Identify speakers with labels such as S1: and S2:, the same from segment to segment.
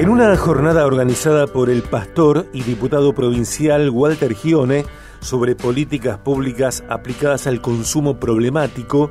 S1: En una jornada organizada por el pastor y diputado provincial Walter Gione sobre políticas públicas aplicadas al consumo problemático,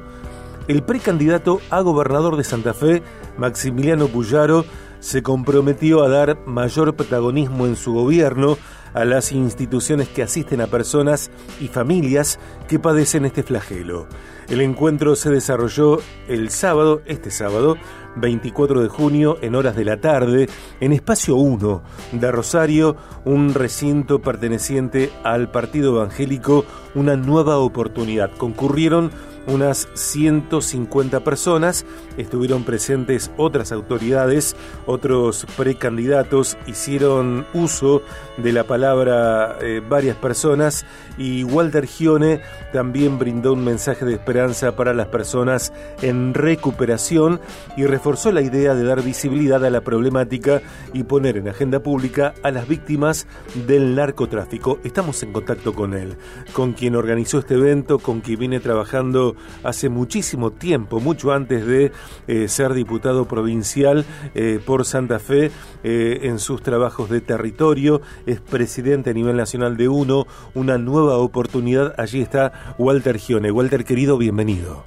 S1: el precandidato a gobernador de Santa Fe, Maximiliano Puyaro, se comprometió a dar mayor protagonismo en su gobierno a las instituciones que asisten a personas y familias que padecen este flagelo. El encuentro se desarrolló el sábado, este sábado, 24 de junio, en horas de la tarde, en Espacio 1 de Rosario, un recinto perteneciente al Partido Evangélico, una nueva oportunidad. Concurrieron unas 150 personas, estuvieron presentes otras autoridades, otros precandidatos, hicieron uso de la palabra eh, varias personas y Walter Gione también brindó un mensaje de esperanza para las personas en recuperación y reforzó la idea de dar visibilidad a la problemática y poner en agenda pública a las víctimas del narcotráfico. Estamos en contacto con él, con quien organizó este evento, con quien viene trabajando hace muchísimo tiempo, mucho antes de eh, ser diputado provincial eh, por Santa Fe eh, en sus trabajos de territorio, es presidente a nivel nacional de UNO, una nueva oportunidad, allí está Walter Gione. Walter querido, bienvenido.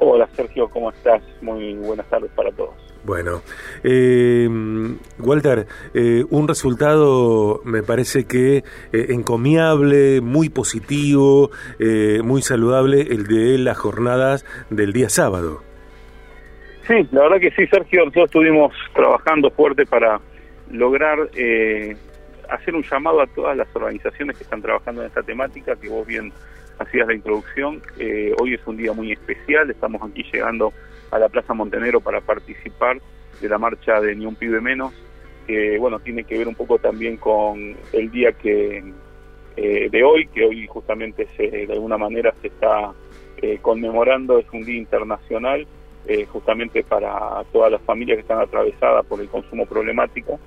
S2: Hola Sergio, ¿cómo estás? Muy buenas tardes para todos.
S1: Bueno, eh, Walter, eh, un resultado me parece que eh, encomiable, muy positivo, muy saludable, el de las jornadas del día sábado.
S2: Sí, la verdad que sí, Sergio, nosotros estuvimos trabajando fuerte para lograr hacer un llamado a todas las organizaciones que están trabajando en esta temática, que vos bien hacías la introducción. hoy es un día muy especial, estamos aquí llegando a la Plaza Montenegro para participar de la marcha de Ni un pibe menos, que bueno, tiene que ver un poco también con el día que eh, de hoy, que hoy justamente se, de alguna manera se está eh, conmemorando, es un día internacional, eh, justamente para todas las familias que están atravesadas por el consumo problemático.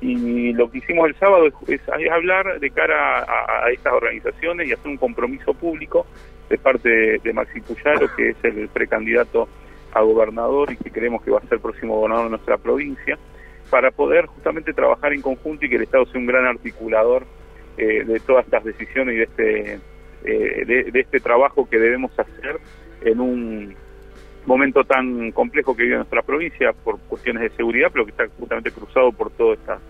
S2: y lo que hicimos el sábado es, hablar de cara a, estas organizaciones y hacer un compromiso público de parte de, Maxi Puyaro, que es el precandidato a gobernador y que creemos que va a ser el próximo gobernador de nuestra provincia, para poder justamente trabajar en conjunto y que el Estado sea un gran articulador eh, de todas estas decisiones y de este, eh, de, este trabajo que debemos hacer en un momento tan complejo que vive nuestra provincia por cuestiones de seguridad, pero que está justamente cruzado por todas estas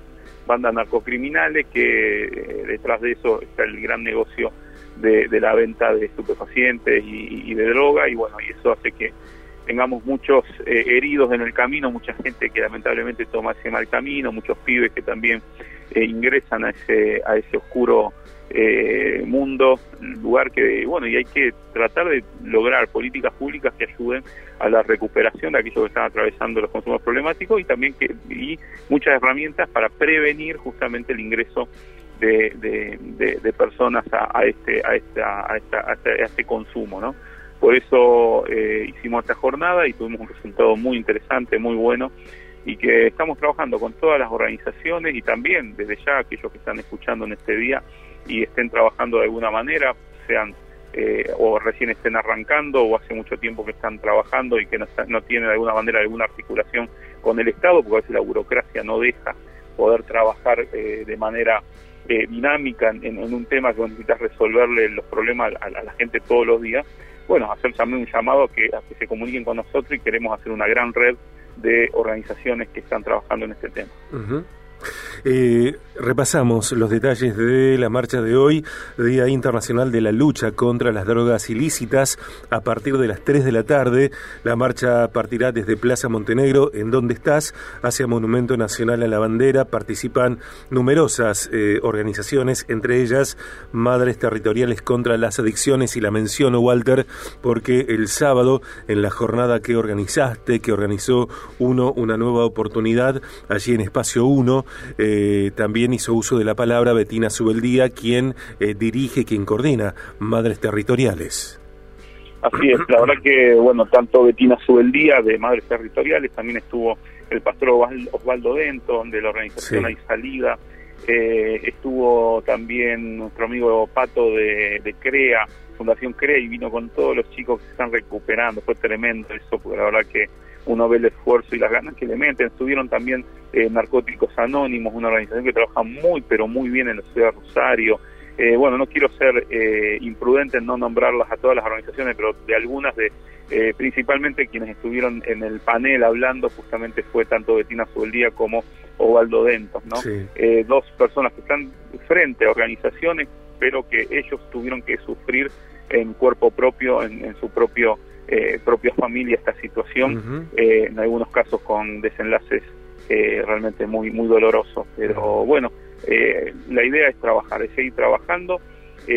S2: bandas narcocriminales, que eh, detrás de eso está el gran negocio de, la venta de estupefacientes y, de droga y bueno, y eso hace que tengamos muchos eh, heridos en el camino, mucha gente que lamentablemente toma ese mal camino, muchos pibes que también eh, ingresan a ese, a ese oscuro eh, mundo, lugar que, bueno, y hay que tratar de lograr políticas públicas que ayuden a la recuperación de aquellos que están atravesando los consumos problemáticos y también que y muchas herramientas para prevenir justamente el ingreso de, de, personas a, este a esta, a, esta, a, este, consumo no por eso eh, hicimos esta jornada y tuvimos un resultado muy interesante muy bueno y que estamos trabajando con todas las organizaciones y también desde ya aquellos que están escuchando en este día y estén trabajando de alguna manera sean eh, o recién estén arrancando o hace mucho tiempo que están trabajando y que no, no tienen de alguna manera alguna articulación con el Estado porque a veces la burocracia no deja poder trabajar eh, de manera eh, dinámica en, un tema que necesitas resolverle los problemas a, la gente todos los días, bueno, hacer también un llamado a que, a que se comuniquen con nosotros y queremos hacer una gran red de organizaciones que están trabajando en este tema.
S1: Eh, repasamos los detalles de la marcha de hoy, Día Internacional de la Lucha contra las Drogas Ilícitas. A partir de las 3 de la tarde, la marcha partirá desde Plaza Montenegro, en donde estás, hacia Monumento Nacional a la Bandera. Participan numerosas eh, organizaciones, entre ellas Madres Territoriales contra las Adicciones, y la menciono, Walter, porque el sábado, en la jornada que organizaste, que organizó uno, una nueva oportunidad, allí en Espacio 1, eh, también hizo uso de la palabra Betina Subeldía, quien eh, dirige, quien coordina Madres Territoriales.
S2: Así es, la verdad que, bueno, tanto Betina Subeldía de Madres Territoriales, también estuvo el pastor Osvaldo Denton de la organización Hay Salida, eh, estuvo también nuestro amigo Pato de, de, CREA, Fundación CREA, y vino con todos los chicos que se están recuperando, fue tremendo eso, porque la verdad que uno ve el esfuerzo y las ganas que le meten. Estuvieron también eh, Narcóticos Anónimos, una organización que trabaja muy, pero muy bien en la ciudad de Rosario. Eh, bueno, no quiero ser eh, imprudente en no nombrarlas a todas las organizaciones, pero de algunas de, principalmente quienes estuvieron en el panel hablando, justamente fue tanto Betina Subeldía como Ovaldo Dentos, ¿no? dos personas que están frente a organizaciones, pero que ellos tuvieron que sufrir en cuerpo propio, en su propio eh, propia familia esta situación, eh, en algunos casos con desenlaces eh, realmente muy, muy dolorosos. Pero bueno, eh, la idea es trabajar, es seguir trabajando.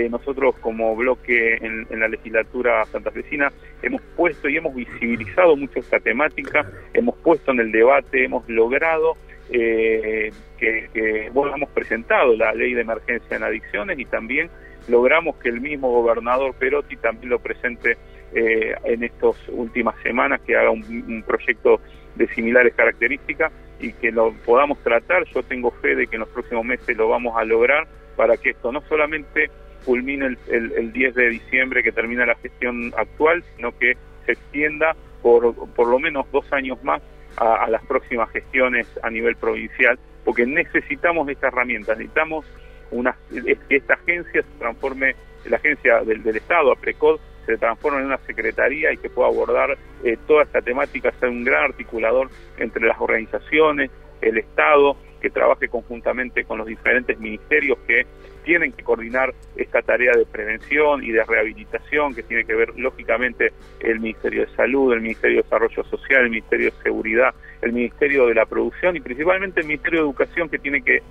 S2: nosotros como bloque en, la legislatura santafesina hemos puesto y hemos visibilizado mucho esta temática, hemos puesto en el debate, hemos logrado que, que, bueno, hemos presentado la ley de emergencia en adicciones y también logramos que el mismo gobernador Perotti también lo presente eh, en estas últimas semanas, que haga un, proyecto de similares características y que lo podamos tratar. Yo tengo fe de que en los próximos meses lo vamos a lograr para que esto no solamente culmine el, 10 de diciembre que termina la gestión actual, sino que se extienda por, por lo menos dos años más a, las próximas gestiones a nivel provincial, porque necesitamos esta herramienta, necesitamos una, que esta agencia se transforme, la agencia del, del Estado, APRECOD, se transforme en una secretaría y que pueda abordar eh, toda esta temática, ser un gran articulador entre las organizaciones, el Estado, que trabaje conjuntamente con los diferentes ministerios que tienen que coordinar esta tarea de prevención y de rehabilitación que tiene que ver lógicamente el Ministerio de Salud, el Ministerio de Desarrollo Social, el Ministerio de Seguridad, el Ministerio de la Producción y principalmente el Ministerio de Educación que tiene que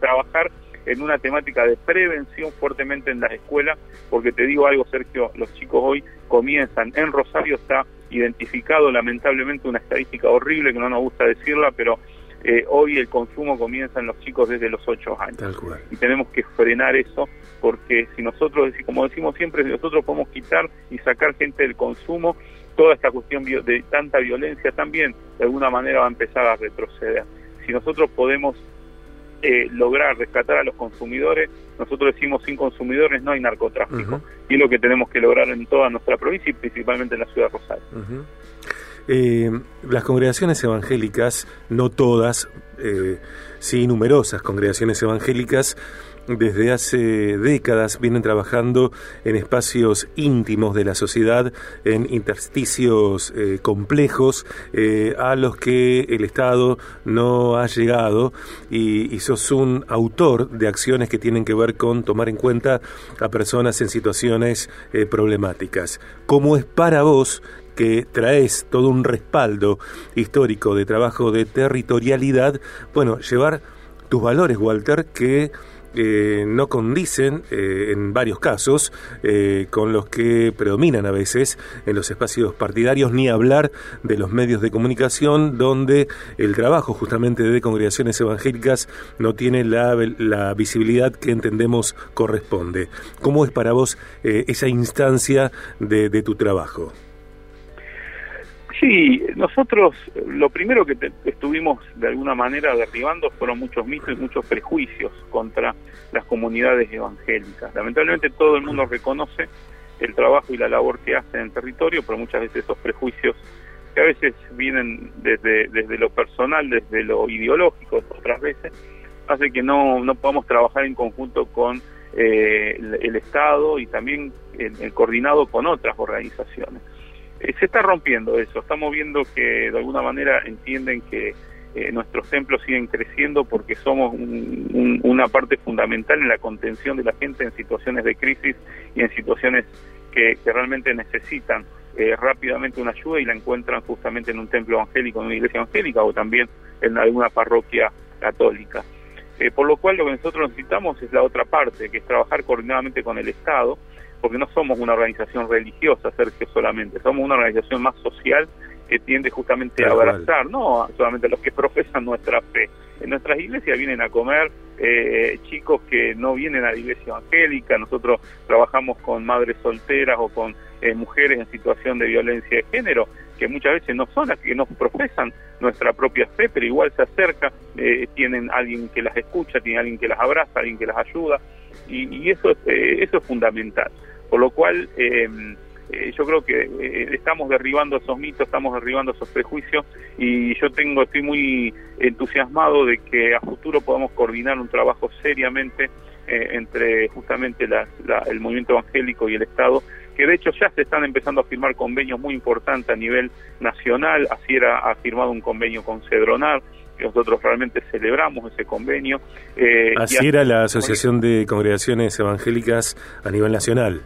S2: trabajar en una temática de prevención fuertemente en las escuelas, porque te digo algo, Sergio, los chicos hoy comienzan, en Rosario está identificado lamentablemente una estadística horrible que no nos gusta decirla, pero eh, hoy el consumo comienza en los chicos desde los 8 años. Y tenemos que frenar eso, porque si nosotros, como decimos siempre, si nosotros podemos quitar y sacar gente del consumo, toda esta cuestión de tanta violencia también de alguna manera va a empezar a retroceder. Si nosotros podemos eh, lograr rescatar a los consumidores, nosotros decimos sin consumidores no hay narcotráfico. Y es lo que tenemos que lograr en toda nuestra provincia y principalmente en la ciudad de Rosario.
S1: Eh, las congregaciones evangélicas, no todas, eh, sí numerosas congregaciones evangélicas, desde hace décadas vienen trabajando en espacios íntimos de la sociedad, en intersticios eh, complejos eh, a los que el Estado no ha llegado y, sos un autor de acciones que tienen que ver con tomar en cuenta a personas en situaciones eh, problemáticas. ¿Cómo es para vos que traes todo un respaldo histórico de trabajo de territorialidad, bueno, llevar tus valores, Walter, que eh, no condicen eh, en varios casos eh, con los que predominan a veces en los espacios partidarios, ni hablar de los medios de comunicación donde el trabajo justamente de congregaciones evangélicas no tiene la, la visibilidad que entendemos corresponde. ¿Cómo es para vos esa instancia de tu trabajo?
S2: Sí, nosotros lo primero que estuvimos de alguna manera derribando fueron muchos mitos y muchos prejuicios contra las comunidades evangélicas. Lamentablemente todo el mundo reconoce el trabajo y la labor que hacen en el territorio, pero muchas veces esos prejuicios que a veces vienen desde, desde lo personal, desde lo ideológico, otras veces, hace que no, no podamos trabajar en conjunto con eh, el, Estado y también el coordinado con otras organizaciones. Eh, se está rompiendo eso. Estamos viendo que de alguna manera entienden que eh, nuestros templos siguen creciendo porque somos una parte fundamental en la contención de la gente en situaciones de crisis y en situaciones que, realmente necesitan eh, rápidamente una ayuda y la encuentran justamente en un templo evangélico, en una iglesia evangélica o también en alguna parroquia católica. por lo cual lo que nosotros necesitamos es la otra parte, que es trabajar coordinadamente con el Estado, porque no somos una organización religiosa, Sergio, solamente, somos una organización más social que tiende justamente a abrazar, no solamente a los que profesan nuestra fe. En nuestras iglesias vienen a comer eh, chicos que no vienen a la iglesia evangélica, nosotros trabajamos con madres solteras o con eh, mujeres en situación de violencia de género, que muchas veces no son las que nos profesan nuestra propia fe, pero igual se acerca, eh, tienen alguien que las escucha, tienen alguien que las abraza, alguien que las ayuda, y, y eso, es, eso es fundamental. Por lo cual, eh, eh, yo creo que eh, estamos derribando esos mitos, estamos derribando esos prejuicios y yo tengo estoy muy entusiasmado de que a futuro podamos coordinar un trabajo seriamente eh, entre justamente el movimiento evangélico y el Estado, que de hecho ya se están empezando a firmar convenios muy importantes a nivel nacional, así era, ha firmado un convenio con Cedronar, que nosotros realmente celebramos ese convenio.
S1: así era la Asociación de Congregaciones Evangélicas a nivel nacional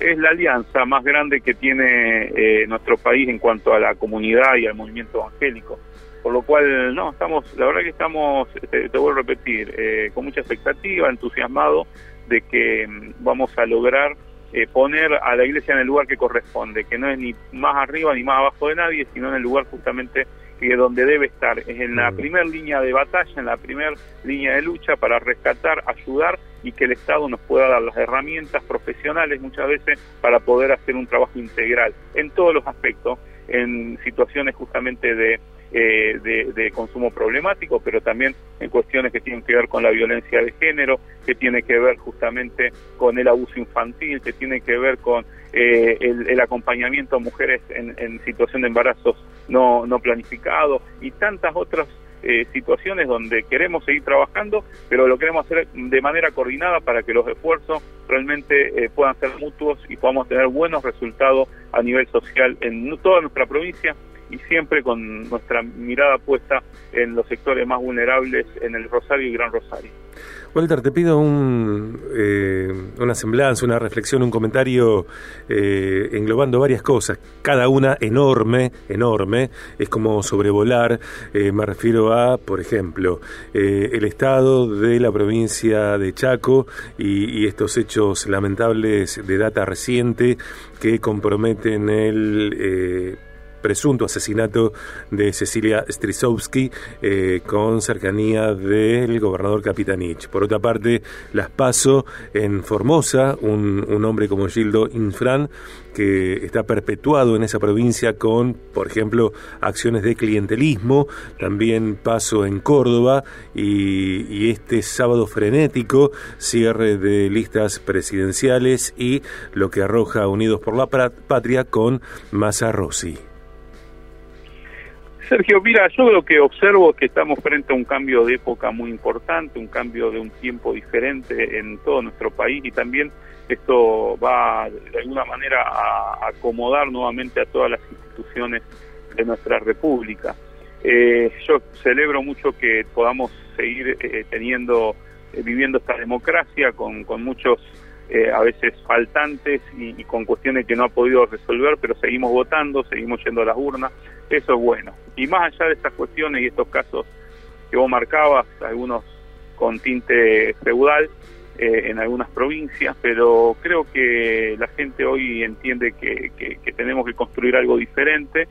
S2: es la alianza más grande que tiene eh, nuestro país en cuanto a la comunidad y al movimiento evangélico. Por lo cual, no, estamos, la verdad que estamos, te, vuelvo a repetir, eh, con mucha expectativa, entusiasmado de que mm, vamos a lograr eh, poner a la iglesia en el lugar que corresponde, que no es ni más arriba ni más abajo de nadie, sino en el lugar justamente que donde debe estar, es en la primera línea de batalla, en la primera línea de lucha para rescatar, ayudar y que el Estado nos pueda dar las herramientas profesionales muchas veces para poder hacer un trabajo integral en todos los aspectos, en situaciones justamente de, eh, de, consumo problemático, pero también en cuestiones que tienen que ver con la violencia de género, que tiene que ver justamente con el abuso infantil, que tiene que ver con eh, el, acompañamiento a mujeres en, en situación de embarazos no, no planificado y tantas otras eh, situaciones donde queremos seguir trabajando, pero lo queremos hacer de manera coordinada para que los esfuerzos realmente eh, puedan ser mutuos y podamos tener buenos resultados a nivel social en toda nuestra provincia y siempre con nuestra mirada puesta en los sectores más vulnerables en el Rosario y Gran Rosario.
S1: Walter, te pido un, eh, una semblanza, una reflexión, un comentario eh, englobando varias cosas, cada una enorme, enorme, es como sobrevolar, eh, me refiero a, por ejemplo, el estado de la provincia de Chaco y, y, estos hechos lamentables de data reciente que comprometen el presunto asesinato de Cecilia Strisowski eh, con cercanía del gobernador Capitanich. Por otra parte, las paso en Formosa, un, hombre como Gildo Infran, que está perpetuado en esa provincia con, por ejemplo, acciones de clientelismo, también paso en Córdoba y, y este sábado frenético, cierre de listas presidenciales y lo que arroja Unidos por la Patria con Massa Rossi.
S2: Sergio, mira, yo lo que observo es que estamos frente a un cambio de época muy importante, un cambio de un tiempo diferente en todo nuestro país y también esto va de alguna manera a acomodar nuevamente a todas las instituciones de nuestra república. Eh, yo celebro mucho que podamos seguir eh, teniendo, eh, viviendo esta democracia con, con muchos eh, a veces faltantes y, con cuestiones que no ha podido resolver, pero seguimos votando, seguimos yendo a las urnas, eso es bueno. Y más allá de estas cuestiones y estos casos que vos marcabas, algunos con tinte feudal eh, en algunas provincias, pero creo que la gente hoy entiende que, tenemos que construir algo diferente.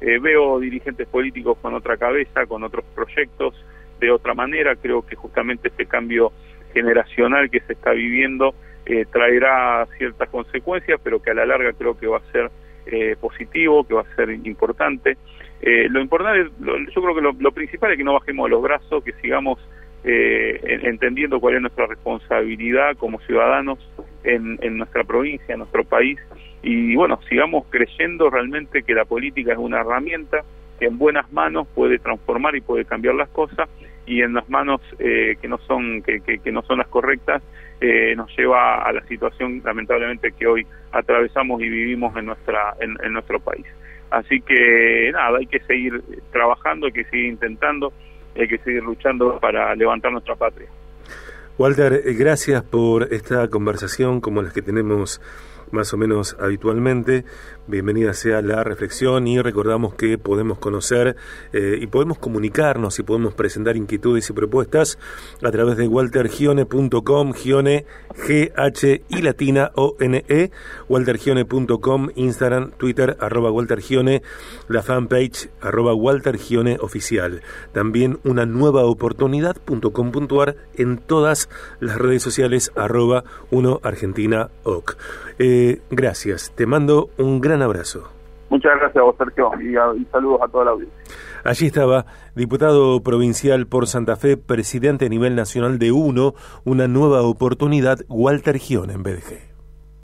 S2: Eh, veo dirigentes políticos con otra cabeza, con otros proyectos, de otra manera. Creo que justamente este cambio generacional que se está viviendo eh, traerá ciertas consecuencias, pero que a la larga creo que va a ser eh, positivo, que va a ser importante. Eh, lo importante, yo creo que lo, principal es que no bajemos los brazos, que sigamos entendiendo cuál es nuestra responsabilidad como ciudadanos en, en nuestra provincia, en nuestro país, y bueno, sigamos creyendo realmente que la política es una herramienta que en buenas manos puede transformar y puede cambiar las cosas y en las manos que no son que no son las correctas eh, nos lleva a la situación lamentablemente que hoy atravesamos y vivimos en nuestra en, nuestro país. Así que nada, hay que seguir trabajando, hay que seguir intentando, hay que seguir luchando para levantar nuestra patria.
S1: Walter, eh, gracias por esta conversación como las que tenemos más o menos habitualmente. Bienvenida sea la reflexión y recordamos que podemos conocer eh, y podemos comunicarnos y podemos presentar inquietudes y propuestas a través de waltergione.com, Gione, G-H y latina O-N-E, waltergione.com, Instagram, Twitter, arroba waltergione, la fanpage, arroba waltergione oficial. También una nueva oportunidad.com.ar en todas las redes sociales, arroba 1 Argentina OC. Eh, gracias, te mando un gran abrazo.
S2: Muchas gracias a vos, Sergio, y, saludos a toda la audiencia.
S1: Allí estaba, diputado provincial por Santa Fe, presidente a nivel nacional de UNO, una nueva oportunidad, Walter Gion en BDG.